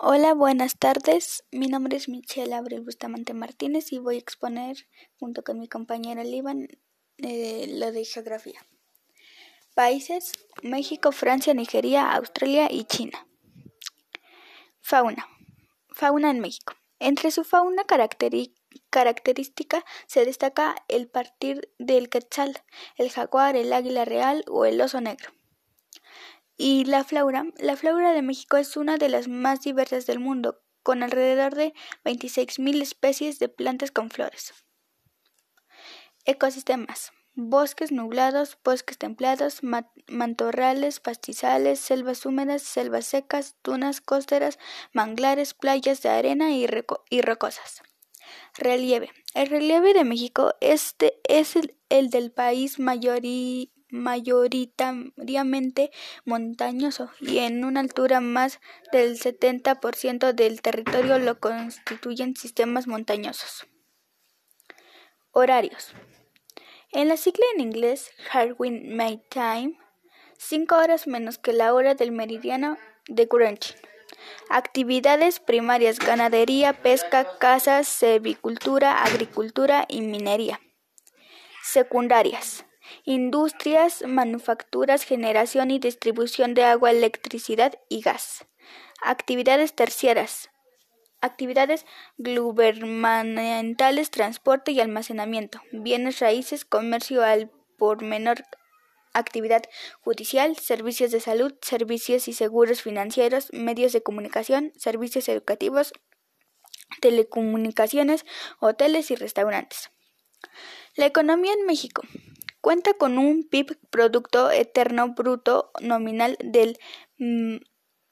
Hola, buenas tardes. Mi nombre es Michelle Abril Bustamante Martínez y voy a exponer, junto con mi compañera Liban, eh, lo de geografía. Países: México, Francia, Nigeria, Australia y China. Fauna. Fauna en México. Entre su fauna característica se destaca el partir del quetzal, el jaguar, el águila real o el oso negro. Y la flora, la flora de México es una de las más diversas del mundo, con alrededor de 26.000 especies de plantas con flores. Ecosistemas. Bosques nublados, bosques templados, mantorrales, pastizales, selvas húmedas, selvas secas, dunas costeras, manglares, playas de arena y, rocosas. Relieve. El relieve de México este es el, del país mayoría mayoritariamente montañoso y en una altura más del 70% del territorio lo constituyen sistemas montañosos. Horarios. En la sigla en inglés Harwin May Time, 5 horas menos que la hora del meridiano de Greenwich. Actividades primarias: ganadería, pesca, caza, cevicultura, agricultura y minería. Secundarias: industrias, manufacturas, generación y distribución de agua, electricidad y gas. Actividades terciarias. Actividades gubernamentales, transporte y almacenamiento, bienes raíces, comercio al por menor, actividad judicial, servicios de salud, servicios y seguros financieros, medios de comunicación, servicios educativos, telecomunicaciones, hoteles y restaurantes. La economía en México. Cuenta con un PIB Producto Eterno Bruto nominal del, mm,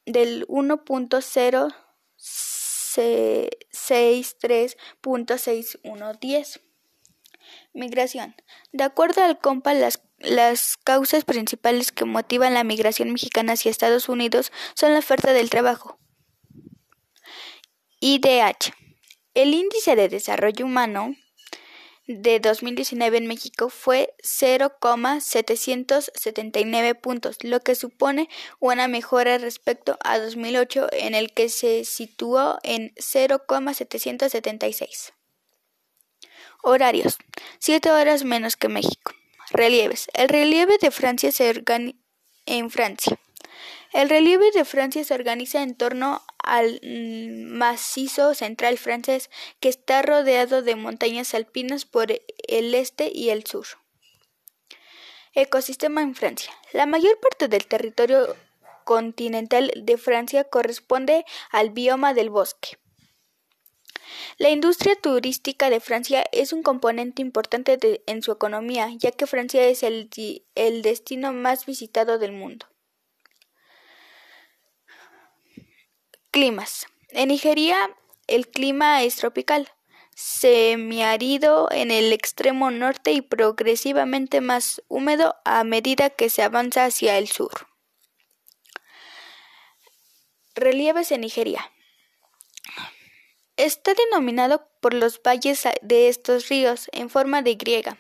del 1.063.6110. Migración. De acuerdo al COMPA, las, las causas principales que motivan la migración mexicana hacia Estados Unidos son la oferta del trabajo. IDH. El índice de desarrollo humano de 2019 en México fue 0,779 puntos, lo que supone una mejora respecto a 2008 en el que se situó en 0,776. Horarios. 7 horas menos que México. Relieves. El relieve de Francia se organiza en Francia. El relieve de Francia se organiza en torno al macizo central francés, que está rodeado de montañas alpinas por el este y el sur. Ecosistema en Francia. La mayor parte del territorio continental de Francia corresponde al bioma del bosque. La industria turística de Francia es un componente importante en su economía, ya que Francia es el destino más visitado del mundo. Climas. En Nigeria el clima es tropical, semiárido en el extremo norte y progresivamente más húmedo a medida que se avanza hacia el sur. Relieves en Nigeria. Está denominado por los valles de estos ríos en forma de griega.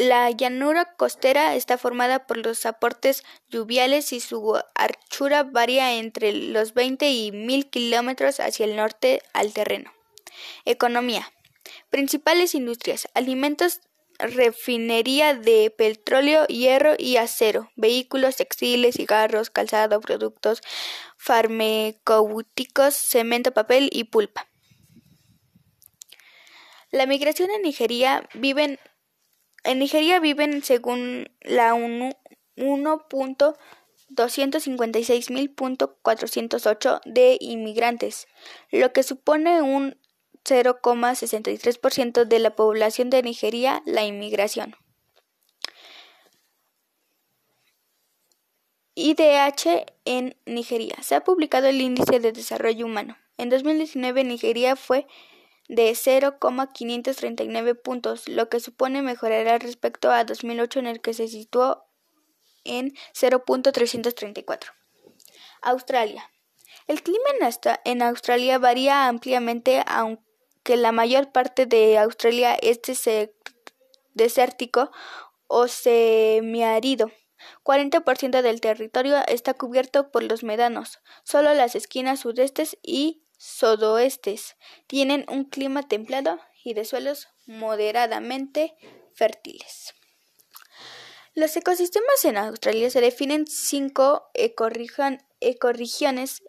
La llanura costera está formada por los aportes lluviales y su anchura varía entre los 20 y 1000 kilómetros hacia el norte al terreno. Economía. Principales industrias. Alimentos, refinería de petróleo, hierro y acero, vehículos, textiles, cigarros, calzado, productos farmacéuticos, cemento, papel y pulpa. La migración en Nigeria viven en Nigeria viven, según la ONU, 1.256.408 de inmigrantes, lo que supone un 0,63% de la población de Nigeria la inmigración. IDH en Nigeria. Se ha publicado el Índice de Desarrollo Humano. En 2019 Nigeria fue de 0,539 puntos, lo que supone mejorará respecto a 2008 en el que se situó en 0.334. Australia. El clima en Australia varía ampliamente, aunque la mayor parte de Australia es desértico o semiárido. 40% del territorio está cubierto por los médanos. Solo las esquinas sudestes y sudoestes tienen un clima templado y de suelos moderadamente fértiles. Los ecosistemas en Australia se definen cinco ecorregiones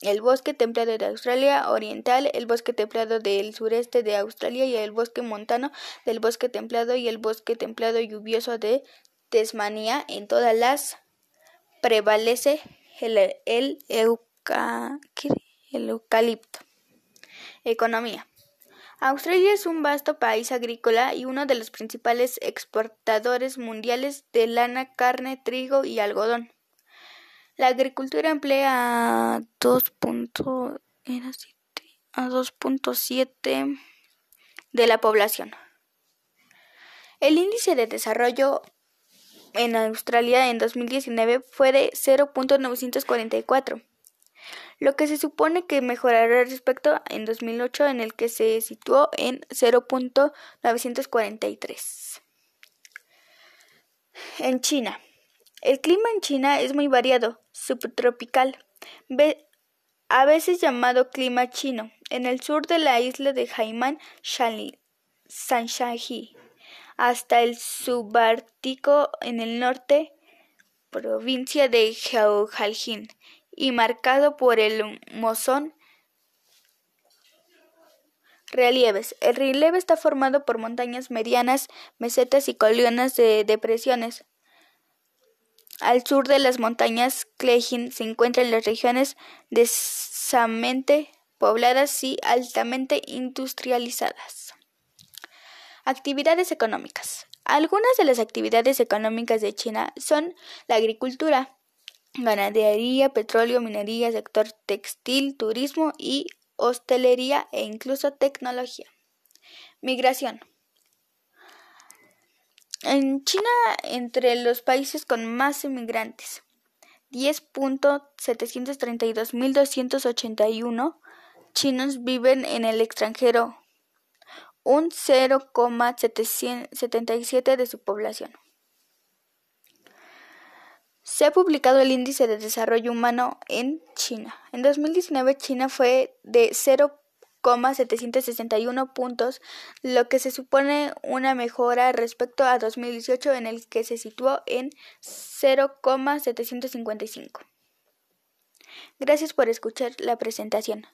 el bosque templado de Australia Oriental, el bosque templado del sureste de Australia y el bosque montano del bosque templado y el bosque templado lluvioso de Tasmania. En todas las prevalece el, el, el eucalipto. Economía. Australia es un vasto país agrícola y uno de los principales exportadores mundiales de lana, carne, trigo y algodón. La agricultura emplea a 2.7 de la población. El índice de desarrollo en Australia en 2019 fue de 0.944, lo que se supone que mejorará respecto en 2008 en el que se situó en 0.943. En China, el clima en China es muy variado, subtropical, a veces llamado clima chino, en el sur de la isla de Hainan, Shanshanji, hasta el subártico en el norte, provincia de Jiangxi, y marcado por el mozón Relieves. El relieve está formado por montañas medianas, mesetas y colinas de depresiones. Al sur de las montañas Klejin se encuentran las regiones densamente pobladas y altamente industrializadas. Actividades económicas. Algunas de las actividades económicas de China son la agricultura, ganadería, petróleo, minería, sector textil, turismo y hostelería e incluso tecnología. Migración. En China, entre los países con más inmigrantes, 10.732.281 chinos viven en el extranjero, un 0,77 de su población. Se ha publicado el índice de desarrollo humano en China. En 2019 China fue de 0 761 puntos, lo que se supone una mejora respecto a 2018 en el que se situó en 0,755. Gracias por escuchar la presentación.